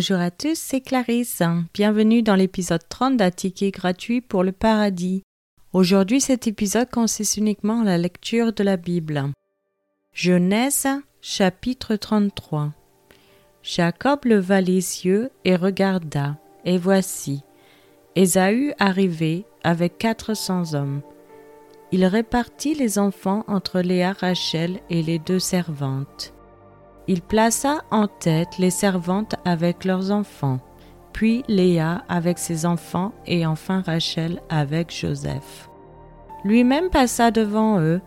Bonjour à tous, c'est Clarisse. Bienvenue dans l'épisode 30 d'un ticket gratuit pour le paradis. Aujourd'hui, cet épisode consiste uniquement à la lecture de la Bible. Genèse, chapitre 33. Jacob leva les yeux et regarda, et voici, Ésaü arrivait avec quatre cents hommes. Il répartit les enfants entre Léa, Rachel et les deux servantes. Il plaça en tête les servantes avec leurs enfants, puis Léa avec ses enfants et enfin Rachel avec Joseph. Lui-même passa devant eux,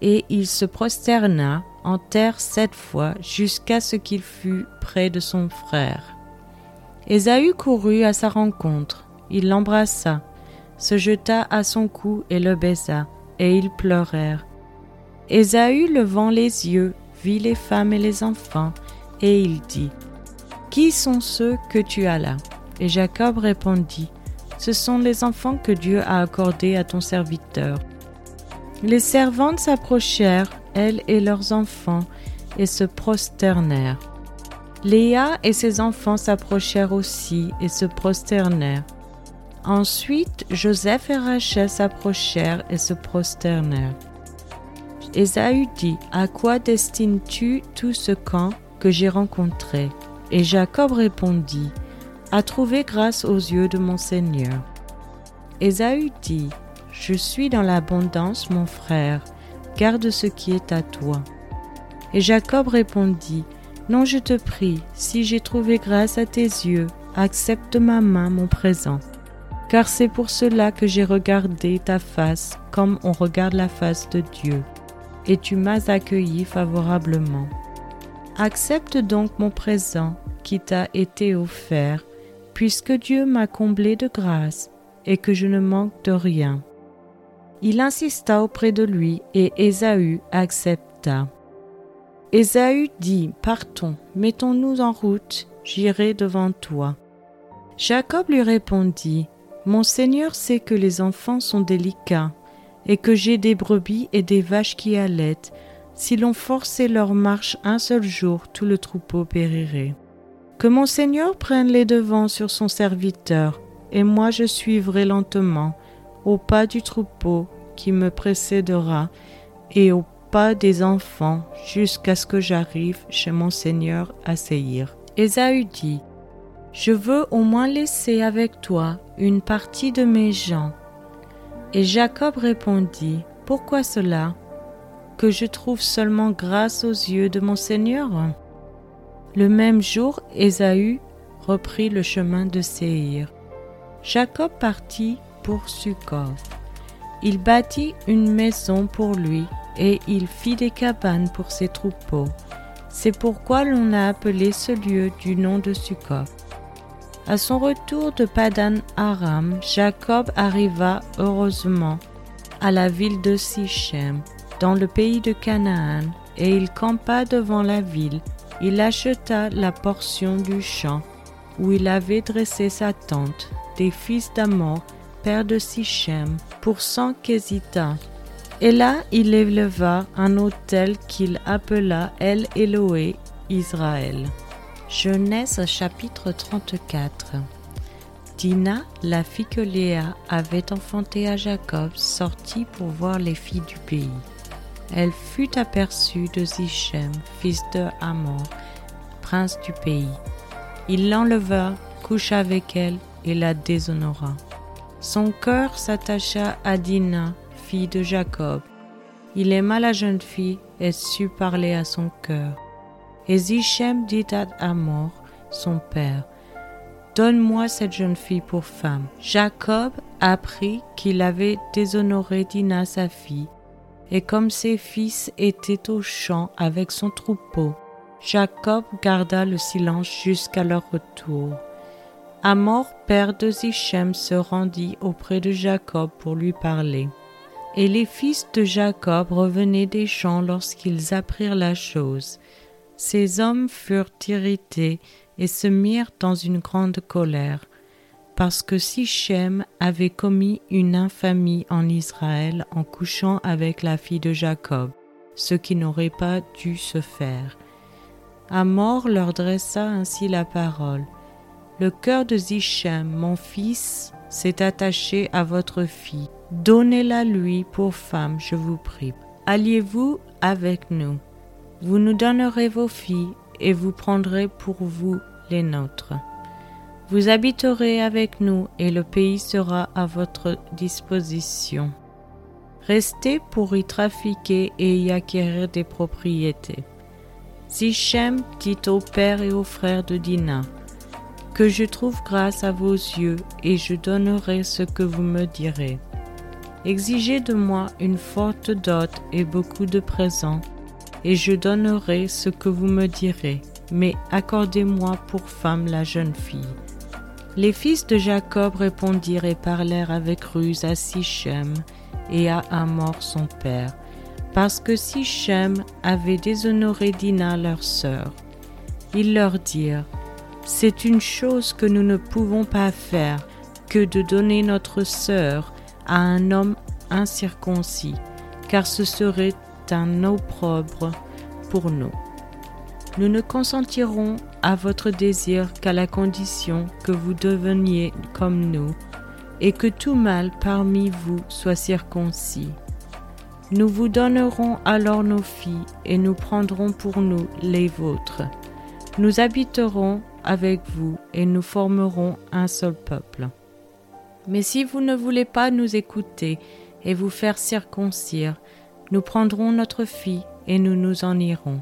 et il se prosterna en terre sept fois jusqu'à ce qu'il fût près de son frère. Ésaü courut à sa rencontre, il l'embrassa, se jeta à son cou et le baisa, et ils pleurèrent. Ésaü levant les yeux les femmes et les enfants, et il dit, Qui sont ceux que tu as là? Et Jacob répondit, Ce sont les enfants que Dieu a accordés à ton serviteur. Les servantes s'approchèrent, elles et leurs enfants, et se prosternèrent. Léa et ses enfants s'approchèrent aussi et se prosternèrent. Ensuite, Joseph et Rachel s'approchèrent et se prosternèrent. Ésaü dit, À quoi destines-tu tout ce camp que j'ai rencontré? Et Jacob répondit, À trouver grâce aux yeux de mon Seigneur. Ésaü dit, Je suis dans l'abondance, mon frère, garde ce qui est à toi. Et Jacob répondit, Non, je te prie, si j'ai trouvé grâce à tes yeux, accepte ma main mon présent. Car c'est pour cela que j'ai regardé ta face comme on regarde la face de Dieu et tu m'as accueilli favorablement. Accepte donc mon présent qui t'a été offert, puisque Dieu m'a comblé de grâce et que je ne manque de rien. Il insista auprès de lui et Ésaü accepta. Ésaü dit, Partons, mettons-nous en route, j'irai devant toi. Jacob lui répondit, Mon Seigneur sait que les enfants sont délicats et que j'ai des brebis et des vaches qui allaitent. Si l'on forçait leur marche un seul jour, tout le troupeau périrait. Que mon Seigneur prenne les devants sur son serviteur, et moi je suivrai lentement, au pas du troupeau qui me précédera, et au pas des enfants, jusqu'à ce que j'arrive chez mon Seigneur à Séhir. Ésaü dit, Je veux au moins laisser avec toi une partie de mes gens, et Jacob répondit, Pourquoi cela? Que je trouve seulement grâce aux yeux de mon Seigneur? Le même jour, Ésaü reprit le chemin de Séhir. Jacob partit pour Sukkot. Il bâtit une maison pour lui et il fit des cabanes pour ses troupeaux. C'est pourquoi l'on a appelé ce lieu du nom de Sukkot. À son retour de Padan Aram, Jacob arriva heureusement à la ville de Sichem, dans le pays de Canaan, et il campa devant la ville. Il acheta la portion du champ où il avait dressé sa tente des fils d'Amor, père de Sichem, pour cent Kézita. Et là, il éleva un autel qu'il appela El Eloé Israël. Genèse chapitre 34 Dina, la fille que Léa avait enfantée à Jacob, sortit pour voir les filles du pays. Elle fut aperçue de Zichem, fils de Hamor, prince du pays. Il l'enleva, coucha avec elle et la déshonora. Son cœur s'attacha à Dina, fille de Jacob. Il aima la jeune fille et sut parler à son cœur. Et Zichem dit à Amor, son père, Donne-moi cette jeune fille pour femme. Jacob apprit qu'il avait déshonoré Dina sa fille, et comme ses fils étaient au champ avec son troupeau, Jacob garda le silence jusqu'à leur retour. Amor, père de Zichem, se rendit auprès de Jacob pour lui parler. Et les fils de Jacob revenaient des champs lorsqu'ils apprirent la chose. Ces hommes furent irrités et se mirent dans une grande colère, parce que Sichem avait commis une infamie en Israël en couchant avec la fille de Jacob, ce qui n'aurait pas dû se faire. Amor leur dressa ainsi la parole. Le cœur de Zichem, mon fils, s'est attaché à votre fille. Donnez-la lui pour femme, je vous prie. Alliez-vous avec nous? Vous nous donnerez vos filles et vous prendrez pour vous les nôtres. Vous habiterez avec nous et le pays sera à votre disposition. Restez pour y trafiquer et y acquérir des propriétés. Sichem dit au père et aux frères de Dina que je trouve grâce à vos yeux et je donnerai ce que vous me direz. Exigez de moi une forte dot et beaucoup de présents, et je donnerai ce que vous me direz, mais accordez-moi pour femme la jeune fille. Les fils de Jacob répondirent et parlèrent avec ruse à Sichem et à Amor son père, parce que Sichem avait déshonoré Dina leur sœur. Ils leur dirent C'est une chose que nous ne pouvons pas faire que de donner notre sœur à un homme incirconcis, car ce serait un opprobre pour nous. Nous ne consentirons à votre désir qu'à la condition que vous deveniez comme nous, et que tout mâle parmi vous soit circoncis. Nous vous donnerons alors nos filles, et nous prendrons pour nous les vôtres. Nous habiterons avec vous, et nous formerons un seul peuple. Mais si vous ne voulez pas nous écouter et vous faire circoncire, nous prendrons notre fille, et nous nous en irons.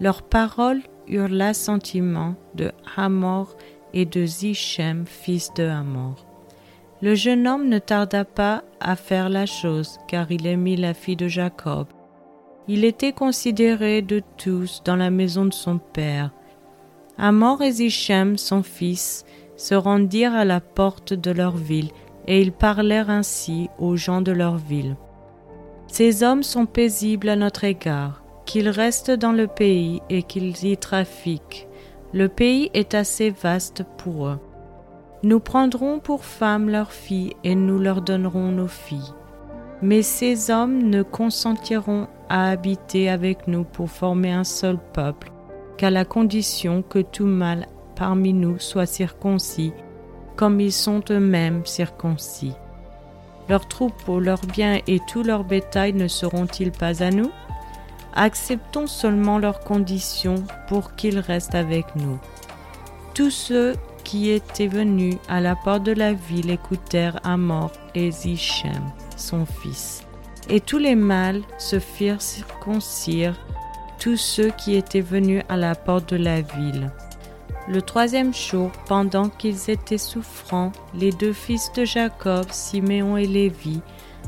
Leurs paroles eurent l'assentiment de Hamor et de Zichem, fils de Hamor. Le jeune homme ne tarda pas à faire la chose, car il aimait la fille de Jacob. Il était considéré de tous dans la maison de son père. Hamor et Zichem, son fils, se rendirent à la porte de leur ville, et ils parlèrent ainsi aux gens de leur ville. Ces hommes sont paisibles à notre égard qu'ils restent dans le pays et qu'ils y trafiquent. Le pays est assez vaste pour eux. Nous prendrons pour femmes leurs filles et nous leur donnerons nos filles. Mais ces hommes ne consentiront à habiter avec nous pour former un seul peuple, qu'à la condition que tout mâle parmi nous soit circoncis, comme ils sont eux-mêmes circoncis. Leurs troupeaux, leurs biens et tout leur bétail ne seront-ils pas à nous? Acceptons seulement leurs conditions pour qu'ils restent avec nous. Tous ceux qui étaient venus à la porte de la ville écoutèrent Amor et Zichem, son fils. Et tous les mâles se firent circoncire, tous ceux qui étaient venus à la porte de la ville. Le troisième jour, pendant qu'ils étaient souffrants, les deux fils de Jacob, Siméon et Lévi,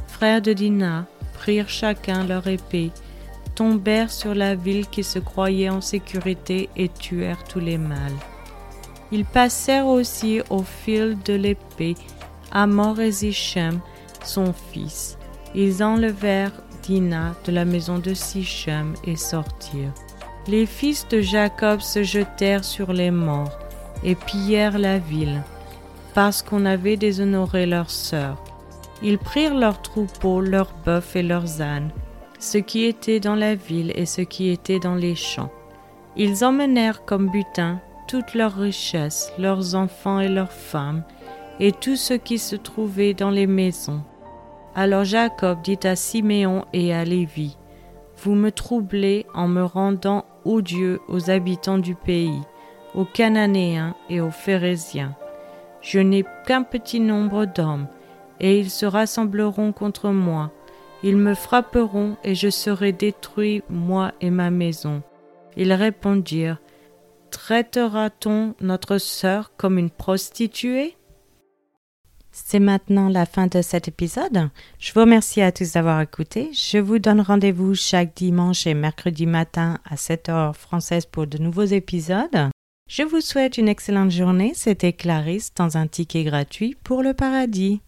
frères de Dinah, prirent chacun leur épée tombèrent sur la ville qui se croyait en sécurité et tuèrent tous les mâles. Ils passèrent aussi au fil de l'épée Amor et son fils. Ils enlevèrent Dina de la maison de Sichem et sortirent. Les fils de Jacob se jetèrent sur les morts et pillèrent la ville, parce qu'on avait déshonoré leur sœur. Ils prirent leurs troupeaux, leurs bœufs et leurs ânes, ce qui était dans la ville et ce qui était dans les champs. Ils emmenèrent comme butin toutes leurs richesses, leurs enfants et leurs femmes, et tout ce qui se trouvait dans les maisons. Alors Jacob dit à Siméon et à Lévi, Vous me troublez en me rendant odieux aux habitants du pays, aux Cananéens et aux Phérésiens. Je n'ai qu'un petit nombre d'hommes, et ils se rassembleront contre moi, ils me frapperont et je serai détruit, moi et ma maison. Ils répondirent, Traitera-t-on notre sœur comme une prostituée? C'est maintenant la fin de cet épisode. Je vous remercie à tous d'avoir écouté. Je vous donne rendez-vous chaque dimanche et mercredi matin à 7 heures française pour de nouveaux épisodes. Je vous souhaite une excellente journée. C'était Clarisse dans un ticket gratuit pour le paradis.